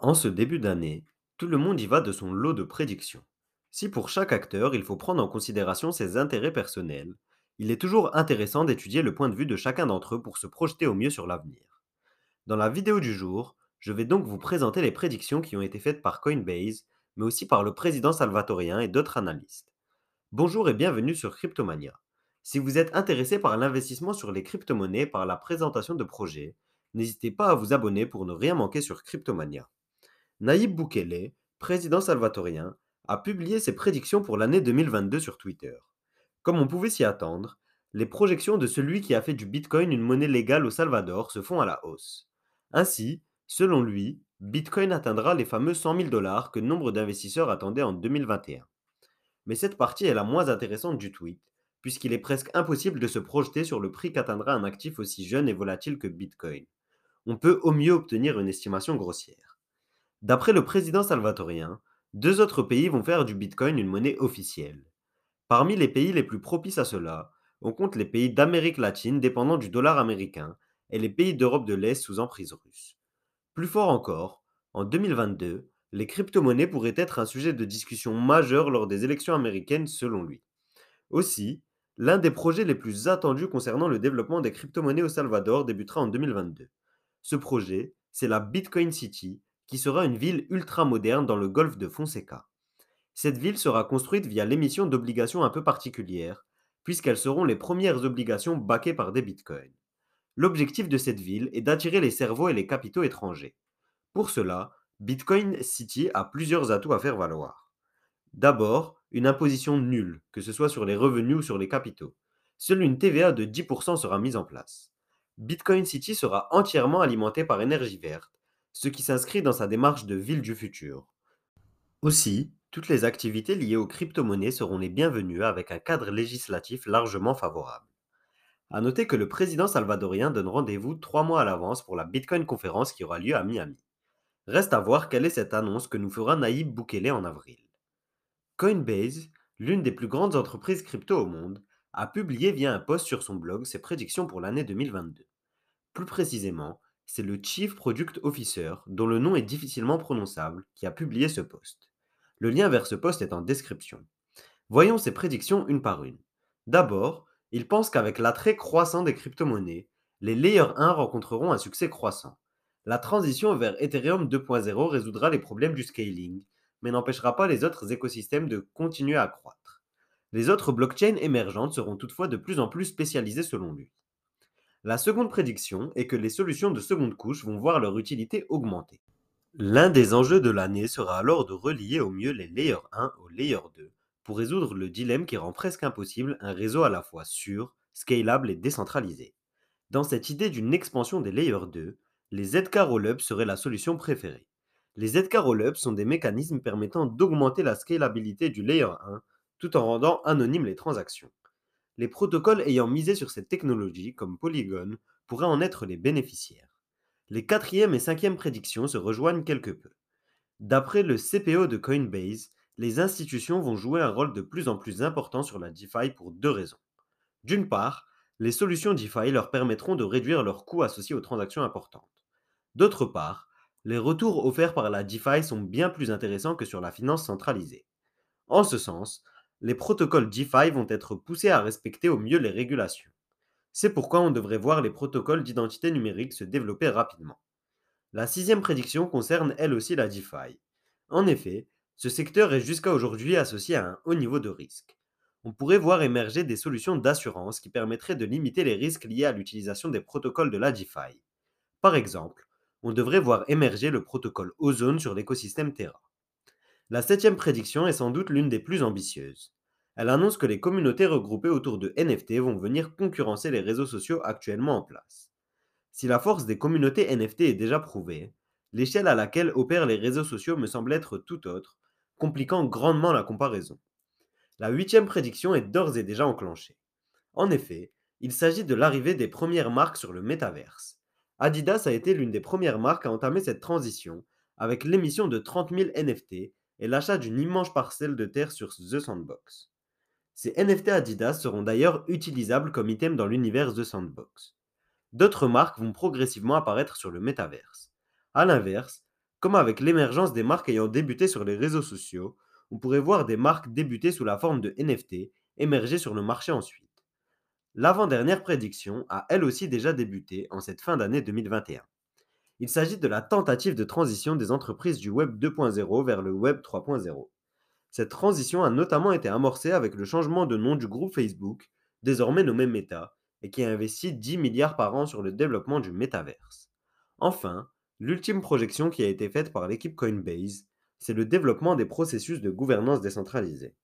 En ce début d'année, tout le monde y va de son lot de prédictions. Si pour chaque acteur, il faut prendre en considération ses intérêts personnels, il est toujours intéressant d'étudier le point de vue de chacun d'entre eux pour se projeter au mieux sur l'avenir. Dans la vidéo du jour, je vais donc vous présenter les prédictions qui ont été faites par Coinbase, mais aussi par le président salvatorien et d'autres analystes. Bonjour et bienvenue sur Cryptomania. Si vous êtes intéressé par l'investissement sur les crypto-monnaies par la présentation de projets, n'hésitez pas à vous abonner pour ne rien manquer sur Cryptomania. Naïb Boukele, président salvatorien, a publié ses prédictions pour l'année 2022 sur Twitter. Comme on pouvait s'y attendre, les projections de celui qui a fait du Bitcoin une monnaie légale au Salvador se font à la hausse. Ainsi, selon lui, Bitcoin atteindra les fameux 100 000 dollars que nombre d'investisseurs attendaient en 2021. Mais cette partie est la moins intéressante du tweet, puisqu'il est presque impossible de se projeter sur le prix qu'atteindra un actif aussi jeune et volatile que Bitcoin. On peut au mieux obtenir une estimation grossière. D'après le président salvatorien, deux autres pays vont faire du Bitcoin une monnaie officielle. Parmi les pays les plus propices à cela, on compte les pays d'Amérique latine dépendant du dollar américain et les pays d'Europe de l'Est sous emprise russe. Plus fort encore, en 2022, les crypto-monnaies pourraient être un sujet de discussion majeur lors des élections américaines selon lui. Aussi, l'un des projets les plus attendus concernant le développement des crypto-monnaies au Salvador débutera en 2022. Ce projet, c'est la Bitcoin City, qui sera une ville ultra-moderne dans le golfe de Fonseca. Cette ville sera construite via l'émission d'obligations un peu particulières, puisqu'elles seront les premières obligations backées par des bitcoins. L'objectif de cette ville est d'attirer les cerveaux et les capitaux étrangers. Pour cela, Bitcoin City a plusieurs atouts à faire valoir. D'abord, une imposition nulle, que ce soit sur les revenus ou sur les capitaux. Seule une TVA de 10% sera mise en place. Bitcoin City sera entièrement alimentée par énergie verte, ce qui s'inscrit dans sa démarche de ville du futur. Aussi, toutes les activités liées aux crypto-monnaies seront les bienvenues avec un cadre législatif largement favorable. A noter que le président salvadorien donne rendez-vous trois mois à l'avance pour la Bitcoin conférence qui aura lieu à Miami. Reste à voir quelle est cette annonce que nous fera Naïb Boukele en avril. Coinbase, l'une des plus grandes entreprises crypto au monde, a publié via un post sur son blog ses prédictions pour l'année 2022. Plus précisément, c'est le Chief Product Officer, dont le nom est difficilement prononçable, qui a publié ce post. Le lien vers ce post est en description. Voyons ses prédictions une par une. D'abord, il pense qu'avec l'attrait croissant des crypto-monnaies, les Layer 1 rencontreront un succès croissant. La transition vers Ethereum 2.0 résoudra les problèmes du scaling, mais n'empêchera pas les autres écosystèmes de continuer à croître. Les autres blockchains émergentes seront toutefois de plus en plus spécialisées selon lui. La seconde prédiction est que les solutions de seconde couche vont voir leur utilité augmenter. L'un des enjeux de l'année sera alors de relier au mieux les Layer 1 au Layer 2 pour résoudre le dilemme qui rend presque impossible un réseau à la fois sûr, scalable et décentralisé. Dans cette idée d'une expansion des Layer 2, les ZK Rollups seraient la solution préférée. Les ZK Rollups sont des mécanismes permettant d'augmenter la scalabilité du Layer 1 tout en rendant anonymes les transactions. Les protocoles ayant misé sur cette technologie, comme Polygon, pourraient en être les bénéficiaires. Les quatrième et cinquième prédictions se rejoignent quelque peu. D'après le CPO de Coinbase, les institutions vont jouer un rôle de plus en plus important sur la DeFi pour deux raisons. D'une part, les solutions DeFi leur permettront de réduire leurs coûts associés aux transactions importantes. D'autre part, les retours offerts par la DeFi sont bien plus intéressants que sur la finance centralisée. En ce sens, les protocoles DeFi vont être poussés à respecter au mieux les régulations. C'est pourquoi on devrait voir les protocoles d'identité numérique se développer rapidement. La sixième prédiction concerne elle aussi la DeFi. En effet, ce secteur est jusqu'à aujourd'hui associé à un haut niveau de risque. On pourrait voir émerger des solutions d'assurance qui permettraient de limiter les risques liés à l'utilisation des protocoles de la DeFi. Par exemple, on devrait voir émerger le protocole Ozone sur l'écosystème Terra. La septième prédiction est sans doute l'une des plus ambitieuses. Elle annonce que les communautés regroupées autour de NFT vont venir concurrencer les réseaux sociaux actuellement en place. Si la force des communautés NFT est déjà prouvée, l'échelle à laquelle opèrent les réseaux sociaux me semble être tout autre, compliquant grandement la comparaison. La huitième prédiction est d'ores et déjà enclenchée. En effet, il s'agit de l'arrivée des premières marques sur le métaverse. Adidas a été l'une des premières marques à entamer cette transition, avec l'émission de 30 000 NFT et l'achat d'une immense parcelle de terre sur The Sandbox. Ces NFT Adidas seront d'ailleurs utilisables comme items dans l'univers The Sandbox. D'autres marques vont progressivement apparaître sur le métaverse. A l'inverse, Comme avec l'émergence des marques ayant débuté sur les réseaux sociaux, on pourrait voir des marques débuter sous la forme de NFT émerger sur le marché ensuite. L'avant-dernière prédiction a elle aussi déjà débuté en cette fin d'année 2021. Il s'agit de la tentative de transition des entreprises du Web 2.0 vers le Web 3.0. Cette transition a notamment été amorcée avec le changement de nom du groupe Facebook, désormais nommé Meta, et qui a investi 10 milliards par an sur le développement du métaverse. Enfin, l'ultime projection qui a été faite par l'équipe Coinbase, c'est le développement des processus de gouvernance décentralisée.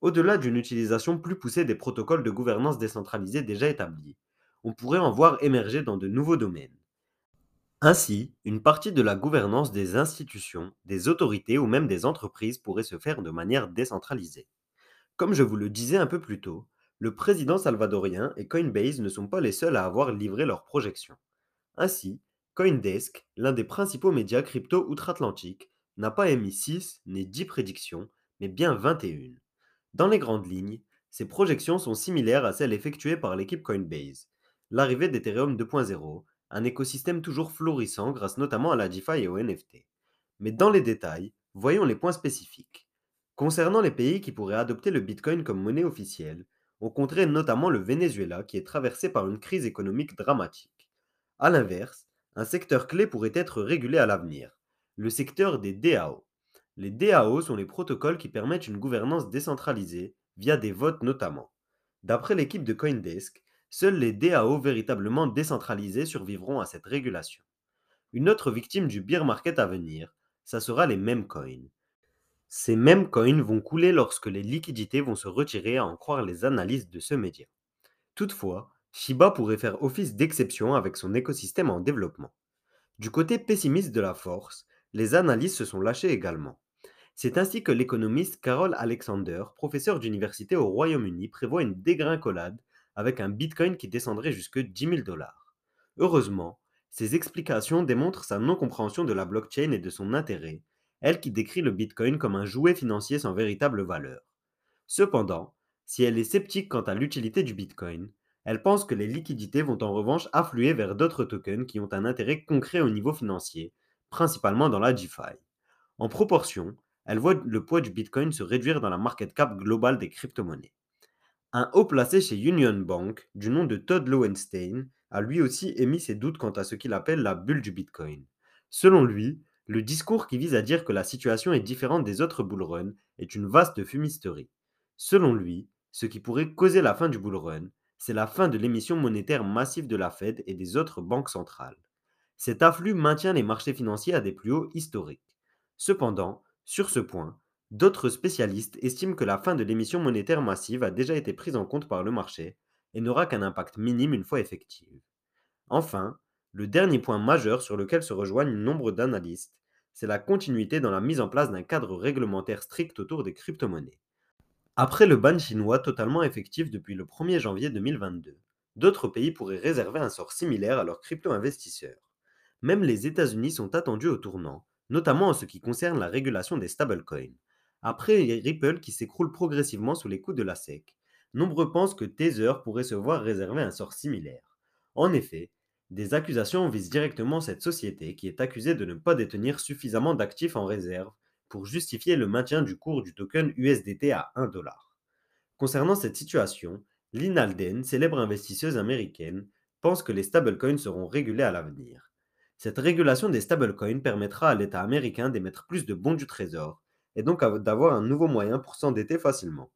Au-delà d'une utilisation plus poussée des protocoles de gouvernance décentralisée déjà établis, on pourrait en voir émerger dans de nouveaux domaines. Ainsi, une partie de la gouvernance des institutions, des autorités ou même des entreprises pourrait se faire de manière décentralisée. Comme je vous le disais un peu plus tôt, le président salvadorien et Coinbase ne sont pas les seuls à avoir livré leurs projections. Ainsi, Coindesk, l'un des principaux médias crypto outre-Atlantique, n'a pas émis 6 ni 10 prédictions, mais bien 21. Dans les grandes lignes, ces projections sont similaires à celles effectuées par l'équipe Coinbase. L'arrivée d'Ethereum 2.0, un écosystème toujours florissant grâce notamment à la DeFi et au NFT. Mais dans les détails, voyons les points spécifiques. Concernant les pays qui pourraient adopter le Bitcoin comme monnaie officielle, on compterait notamment le Venezuela qui est traversé par une crise économique dramatique. A l'inverse, un secteur clé pourrait être régulé à l'avenir, le secteur des DAO. Les DAO sont les protocoles qui permettent une gouvernance décentralisée via des votes notamment. D'après l'équipe de Coindesk, Seuls les DAO véritablement décentralisés survivront à cette régulation. Une autre victime du bear market à venir, ça sera les mêmes coins. Ces mêmes coins vont couler lorsque les liquidités vont se retirer à en croire les analyses de ce média. Toutefois, Shiba pourrait faire office d'exception avec son écosystème en développement. Du côté pessimiste de la force, les analyses se sont lâchées également. C'est ainsi que l'économiste Carol Alexander, professeur d'université au Royaume-Uni, prévoit une dégringolade avec un Bitcoin qui descendrait jusque 10 000 dollars. Heureusement, ces explications démontrent sa non-compréhension de la blockchain et de son intérêt, elle qui décrit le Bitcoin comme un jouet financier sans véritable valeur. Cependant, si elle est sceptique quant à l'utilité du Bitcoin, elle pense que les liquidités vont en revanche affluer vers d'autres tokens qui ont un intérêt concret au niveau financier, principalement dans la DeFi. En proportion, elle voit le poids du Bitcoin se réduire dans la market cap globale des crypto-monnaies. Un haut placé chez Union Bank, du nom de Todd Lowenstein, a lui aussi émis ses doutes quant à ce qu'il appelle la bulle du Bitcoin. Selon lui, le discours qui vise à dire que la situation est différente des autres bullruns est une vaste fumisterie. Selon lui, ce qui pourrait causer la fin du bullrun, c'est la fin de l'émission monétaire massive de la Fed et des autres banques centrales. Cet afflux maintient les marchés financiers à des plus hauts historiques. Cependant, sur ce point, D'autres spécialistes estiment que la fin de l'émission monétaire massive a déjà été prise en compte par le marché et n'aura qu'un impact minime une fois effective. Enfin, le dernier point majeur sur lequel se rejoignent nombre d'analystes, c'est la continuité dans la mise en place d'un cadre réglementaire strict autour des crypto-monnaies. Après le ban chinois totalement effectif depuis le 1er janvier 2022, d'autres pays pourraient réserver un sort similaire à leurs crypto-investisseurs. Même les États-Unis sont attendus au tournant, notamment en ce qui concerne la régulation des stablecoins. Après Ripple qui s'écroule progressivement sous les coups de la SEC, nombreux pensent que Tether pourrait se voir réserver un sort similaire. En effet, des accusations visent directement cette société qui est accusée de ne pas détenir suffisamment d'actifs en réserve pour justifier le maintien du cours du token USDT à 1 dollar. Concernant cette situation, Lynn Alden, célèbre investisseuse américaine, pense que les stablecoins seront régulés à l'avenir. Cette régulation des stablecoins permettra à l'État américain d'émettre plus de bons du trésor et donc d'avoir un nouveau moyen pour s'endetter facilement.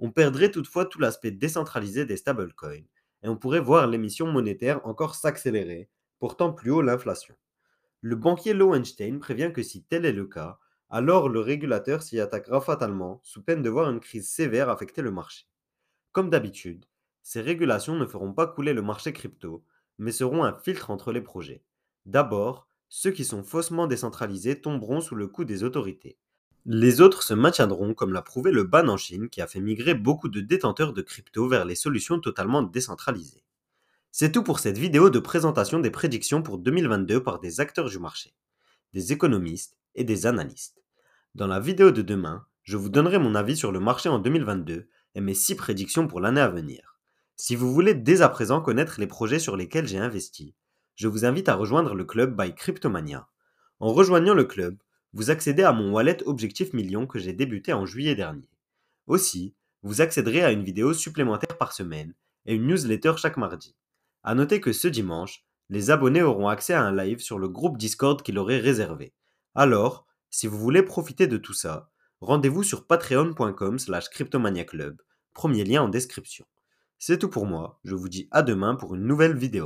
On perdrait toutefois tout l'aspect décentralisé des stablecoins, et on pourrait voir l'émission monétaire encore s'accélérer, portant plus haut l'inflation. Le banquier Lowenstein prévient que si tel est le cas, alors le régulateur s'y attaquera fatalement, sous peine de voir une crise sévère affecter le marché. Comme d'habitude, ces régulations ne feront pas couler le marché crypto, mais seront un filtre entre les projets. D'abord, ceux qui sont faussement décentralisés tomberont sous le coup des autorités. Les autres se maintiendront comme l'a prouvé le ban en Chine qui a fait migrer beaucoup de détenteurs de crypto vers les solutions totalement décentralisées. C'est tout pour cette vidéo de présentation des prédictions pour 2022 par des acteurs du marché, des économistes et des analystes. Dans la vidéo de demain, je vous donnerai mon avis sur le marché en 2022 et mes 6 prédictions pour l'année à venir. Si vous voulez dès à présent connaître les projets sur lesquels j'ai investi, je vous invite à rejoindre le club by Cryptomania. En rejoignant le club, vous accédez à mon wallet Objectif Million que j'ai débuté en juillet dernier. Aussi, vous accéderez à une vidéo supplémentaire par semaine et une newsletter chaque mardi. A noter que ce dimanche, les abonnés auront accès à un live sur le groupe Discord qu'il aurait réservé. Alors, si vous voulez profiter de tout ça, rendez-vous sur patreon.com slash cryptomaniaclub, premier lien en description. C'est tout pour moi, je vous dis à demain pour une nouvelle vidéo.